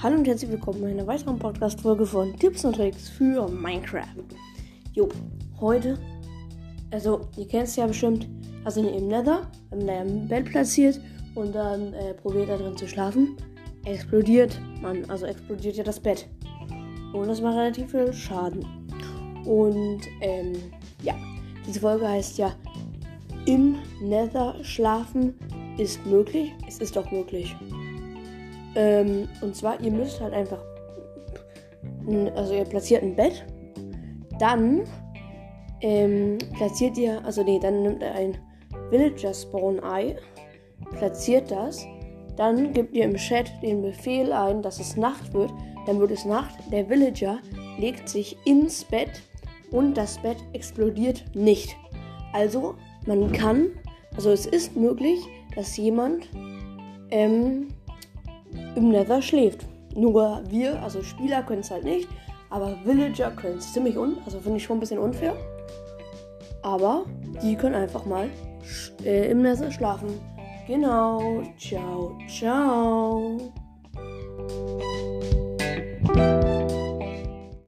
Hallo und herzlich willkommen in einer weiteren Podcast-Folge von Tipps und Tricks für Minecraft. Jo, heute, also ihr kennt es ja bestimmt, da sind im Nether, haben da im Bett platziert und dann äh, probiert er drin zu schlafen. Explodiert man, also explodiert ja das Bett. Und das macht relativ viel Schaden. Und ähm, ja, diese Folge heißt ja, im Nether schlafen ist möglich. Es ist doch möglich. Ähm, und zwar, ihr müsst halt einfach. Also, ihr platziert ein Bett. Dann ähm, platziert ihr. Also, nee, dann nimmt er ein Villager Spawn Ei. Platziert das. Dann gebt ihr im Chat den Befehl ein, dass es Nacht wird. Dann wird es Nacht. Der Villager legt sich ins Bett und das Bett explodiert nicht. Also, man kann, also es ist möglich, dass jemand ähm, im Nether schläft. Nur wir, also Spieler, können es halt nicht. Aber Villager können es ziemlich un, also finde ich schon ein bisschen unfair. Aber die können einfach mal äh, im Nether schlafen. Genau. Ciao, ciao.